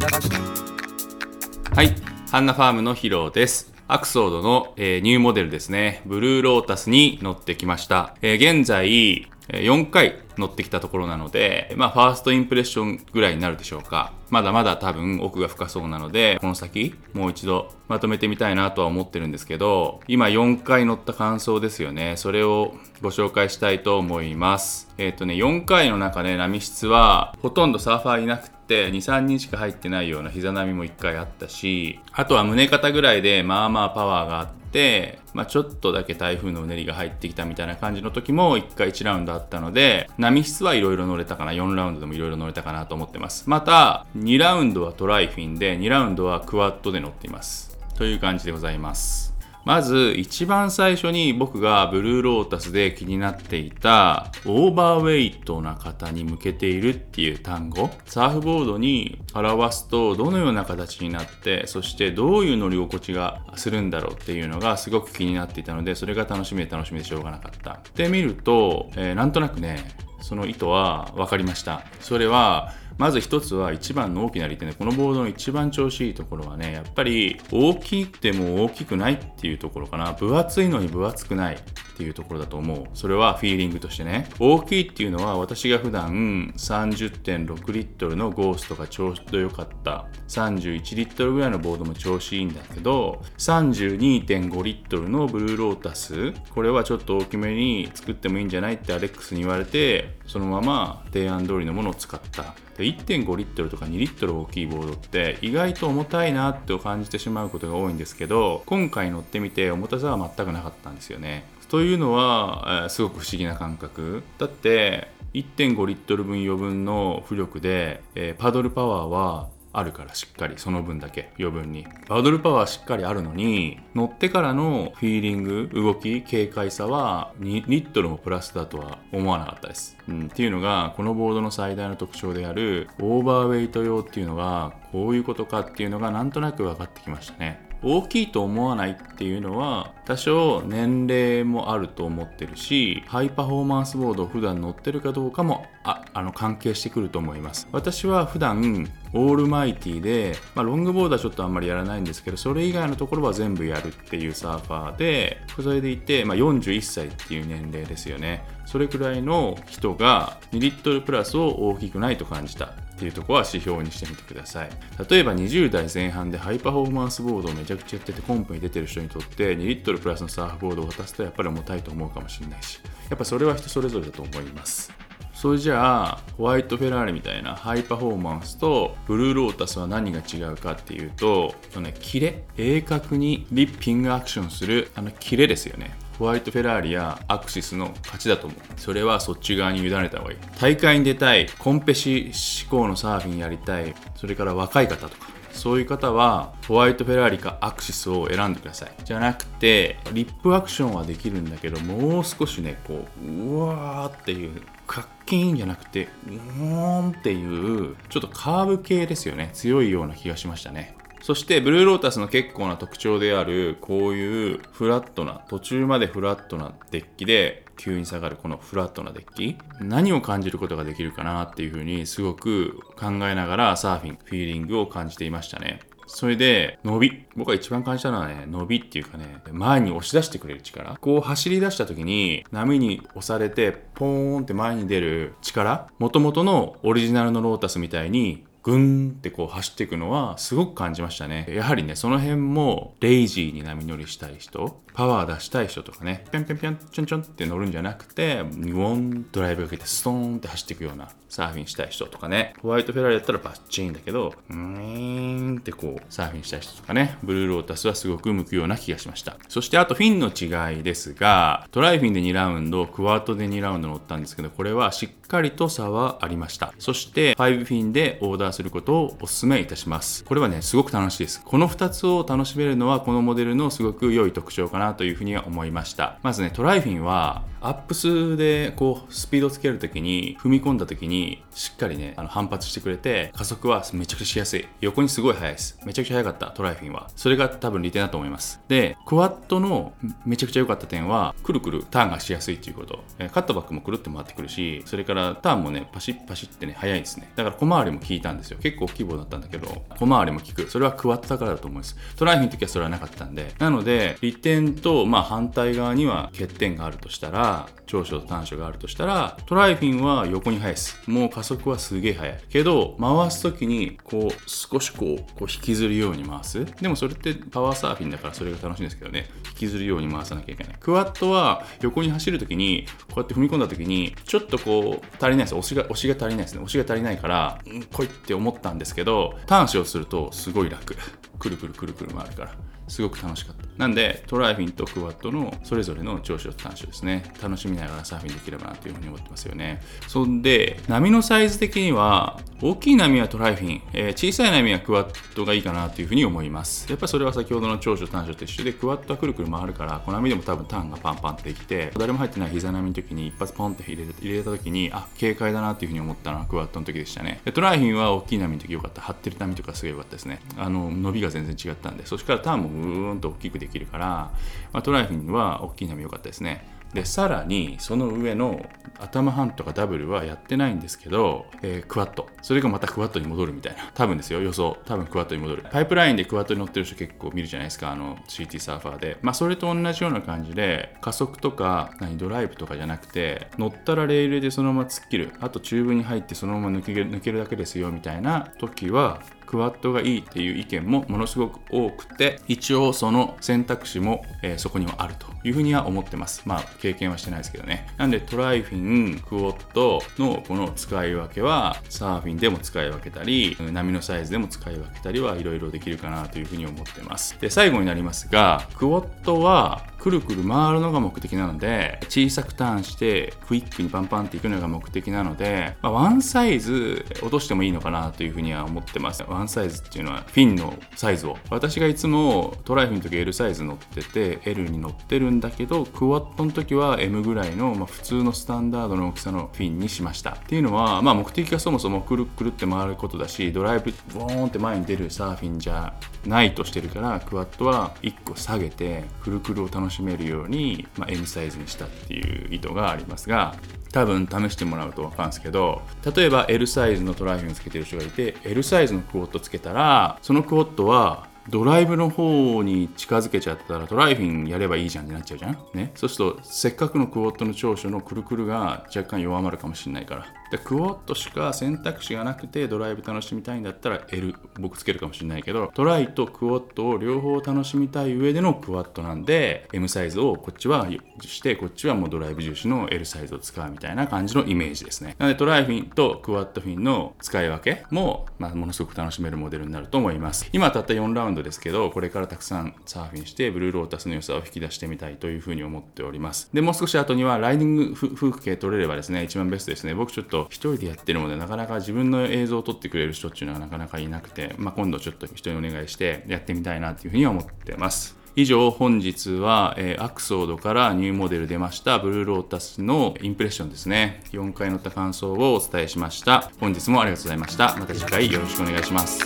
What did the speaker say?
はい。ハンナファームのヒロです。アクソードの、えー、ニューモデルですね。ブルーロータスに乗ってきました、えー、現在4回乗ってきたところなので、まあ、ファーストインプレッションぐらいになるでしょうか。まだまだ多分奥が深そうなので、この先、もう一度まとめてみたいなとは思ってるんですけど、今4回乗った感想ですよね。それをご紹介したいと思います。えっ、ー、とね、4回の中で波質は、ほとんどサーファーいなくて、2、3人しか入ってないような膝波も1回あったし、あとは胸肩ぐらいで、まあまあパワーがあって、まあ、ちょっとだけ台風のうねりが入ってきたみたいな感じの時も1回1ラウンドあったので、波質はいろいろ乗れたかな、4ラウンドでもいろいろ乗れたかなと思ってます。また、2ラウンドはトライフィンで、2ラウンドはクワッドで乗っています。という感じでございます。まず一番最初に僕がブルーロータスで気になっていたオーバーウェイトな方に向けているっていう単語。サーフボードに表すとどのような形になってそしてどういう乗り心地がするんだろうっていうのがすごく気になっていたのでそれが楽しみで楽しみでしょうがなかった。で見ると、えー、なんとなくねその意図は分かりました。それはまず一つは一番の大きな利点で、このボードの一番調子いいところはね、やっぱり大きくても大きくないっていうところかな。分厚いのに分厚くないっていうところだと思う。それはフィーリングとしてね。大きいっていうのは私が普段30.6リットルのゴーストがちょうど良かった。31リットルぐらいのボードも調子いいんだけど、32.5リットルのブルーロータス、これはちょっと大きめに作ってもいいんじゃないってアレックスに言われて、そのまま提案通りのものを使った。1.5リットルとか2リットル大きいボードって意外と重たいなって感じてしまうことが多いんですけど今回乗ってみて重たさは全くなかったんですよね。というのは、え、すごく不思議な感覚。だって1.5リットル分余分の浮力で、え、パドルパワーはあるからしっかりその分だけ余分に。パドルパワーしっかりあるのに乗ってからのフィーリング動き軽快さは2リットルもプラスだとは思わなかったです、うん、っていうのがこのボードの最大の特徴であるオーバーウェイト用っていうのがこういうことかっていうのがなんとなく分かってきましたね。大きいと思わないっていうのは多少年齢もあると思ってるしハイパフォーマンスボードを普段乗ってるかどうかもああの関係してくると思います。私は普段オールマイティで、まあ、ロングボードはちょっとあんまりやらないんですけどそれ以外のところは全部やるっていうサーファーでそれでいて、まあ、41歳っていう年齢ですよね。それくらいの人が2リットルプラスを大きくないと感じた。っていうとこは指標にしてみてください。例えば20代前半でハイパフォーマンスボードをめちゃくちゃやっててコンプに出てる人にとって2リットルプラスのサーフボードを渡すとやっぱり重たいと思うかもしれないし。やっぱそれは人それぞれだと思います。それじゃあホワイトフェラーリみたいなハイパフォーマンスとブルーロータスは何が違うかっていうとと、ね、キレ？鋭角にリッピングアクションするあのキレですよね。ホワイトフェラーリやアクシスの勝ちだと思う。それはそっち側に委ねた方がいい。大会に出たい、コンペシ志向のサーフィンやりたい、それから若い方とか、そういう方はホワイトフェラーリかアクシスを選んでください。じゃなくて、リップアクションはできるんだけど、もう少しね、こう、うわーっていう、カッキーンじゃなくて、うーんっていう、ちょっとカーブ系ですよね。強いような気がしましたね。そしてブルーロータスの結構な特徴であるこういうフラットな途中までフラットなデッキで急に下がるこのフラットなデッキ何を感じることができるかなっていうふうにすごく考えながらサーフィンフィーリングを感じていましたねそれで、伸び。僕が一番感じたのはね、伸びっていうかね、前に押し出してくれる力。こう走り出した時に、波に押されて、ポーンって前に出る力。元々のオリジナルのロータスみたいに、ぐんってこう走っていくのはすごく感じましたね。やはりね、その辺もレイジーに波乗りしたい人、パワー出したい人とかね、ぴょんぴょんぴょんちょんちょんって乗るんじゃなくて、ウォンドライブかけてストーンって走っていくようなサーフィンしたい人とかね、ホワイトフェラーリだったらバッチーンだけど、うーんってこうサーフィンしたい人とかね、ブルーロータスはすごく向くような気がしました。そしてあとフィンの違いですが、トライフィンで2ラウンド、クワッドで2ラウンド乗ったんですけど、これはしっかりと差はありました。そして、5フィンでオーダーすることをお勧めいたします。これはね、すごく楽しいです。この2つを楽しめるのは、このモデルのすごく良い特徴かなというふうには思いました。まずね、トライフィンはアップスでこうスピードをつけるときに踏み込んだときにしっかりねあの反発してくれて加速はめちゃくちゃしやすい。横にすごい速いです。めちゃくちゃ速かったトライフィンは。それが多分利点だと思います。でクワッドのめちゃくちゃ良かった点はくるくるターンがしやすいっていうこと。カットバックもくるって回ってくるしそれからターンもねパシッパシッってね速いですね。だから小回りも効いたんですよ。結構規模だったんだけど小回りも効く。それはクワッドだからだと思います。トライフィンの時はそれはなかったんで。なので利点とまあ反対側には欠点があるとしたら長所と短所があるとしたらトライフィンは横に速いす。もう加速はすげえ速い。けど回す時にこう少しこうこう引きずるように回す。でもそれってパワーサーフィンだからそれが楽しいんですけどね。引きずるように回さなきゃいけない。クワッドは横に走る時にこうやって踏み込んだ時にちょっとこう足りないです。押しが押しが足りないですね。押しが足りないからん来いって思ったんですけどターンしようとするとすごい楽。くるくるくるくる回るから。すごく楽しかった。なんでトライフィンとクワッドのそれぞれの長所と短所ですね。楽しみながらサーフィンできればなというふうに思ってますよね。そんで波のサイズ的には大きい波はトライフィン、えー、小さい波はクワッドがいいかなというふうに思います。やっぱそれは先ほどの長所短所と一緒でクワッドはくるくる回るから小波でも多分ターンがパンパンってできて誰も入ってない膝波の時に一発ポンって入れ入れた時にあ軽快だなっていうふうに思ったのはクワッドの時でしたね。でトライフィンは大きい波の時良かった。張ってる波とかすごい良かったですね。あの伸びが全然違ったんでそっからターンもうーんと大きくできるから、まあ、トライフィンは大きい波良かったですね。でさらにその上の頭半とかダブルはやってないんですけど、えー、クワッドそれがまたクワッドに戻るみたいな。多分ですよ。予想。多分クワッドに戻る。パイプラインでクワッドに乗ってる人結構見るじゃないですか。あの CT サーファーで。まあそれと同じような感じで加速とか何ドライブとかじゃなくて乗ったらレールでそのまま突っ切る。あとチューブに入ってそのまま抜け抜けるだけですよみたいな時はクワッドがいいっていう意見もものすごく多くて一応その選択肢も、えー、そこにはあるというふうには思ってます。まあ経験はしてないですけどね。なんでトライフィンクワッドのこの使い分けはサーフィンでも使い分けたり波のサイズでも使い分けたりはいろいろできるかなというふうに思ってます。で最後になりますがクォッドはくるくる回るのが目的なので小さくターンしてクイックにパンパンっていくのが目的なので、まあ、ワンサイズ落としてもいいのかなというふうには思ってます。ワンサイズっていうのはフィンのサイズを。私がいつもトライフの時 L サイズ乗ってて L に乗ってるんだけどクワットの時は M ぐらいの、まあ、普通のスタンダードの大きさのフィンにしました。っていうのは、まあ、目的がそもそもくるくるって回ることだしドライブボーンって前に出るサーフィンじゃないとしてるからクワットは1個下げてくるくるを楽しめるように、まあ、M サイズにしたっていう意図がありますが多分試してもらうと分かるんですけど例えば L サイズのトライフィンつけてる人がいて L サイズのクォットつけたらそのクォットはドライブの方に近づけちゃったらトライフィンやればいいじゃんってなっちゃうじゃん。ね。そうするとせっかくのクォットの長所のくるくるが若干弱まるかもしれないからでクォットしか選択肢がなくてドライブ楽しみたいんだったら L 僕つけるかもしれないけどトライとクォットを両方楽しみたい上でのクワットなんで M サイズをこっちはしてこっちはもうドライブ重視の L サイズを使うみたいな感じのイメージですね。なのでトライフィンとクワットフィンの使い分けも、まあ、ものすごく楽しめるモデルになると思います。今たった4ラウンドですけどこれからたくさんサーフィンしてブルーロータスの良さを引き出してみたいというふうに思っております。でもう少し後にはライディング風景撮れればですね一番ベストですね。僕ちょっと一人でやってるのでなかなか自分の映像を撮ってくれる人っていうのはなかなかいなくて、まあ、今度ちょっと人にお願いしてやってみたいなというふうには思ってます。以上本日は、えー、アクソードからニューモデル出ましたブルーロータスのインプレッションですね。4回乗った感想をお伝えしました。本日もありがとうございました。また次回よろしくお願いします。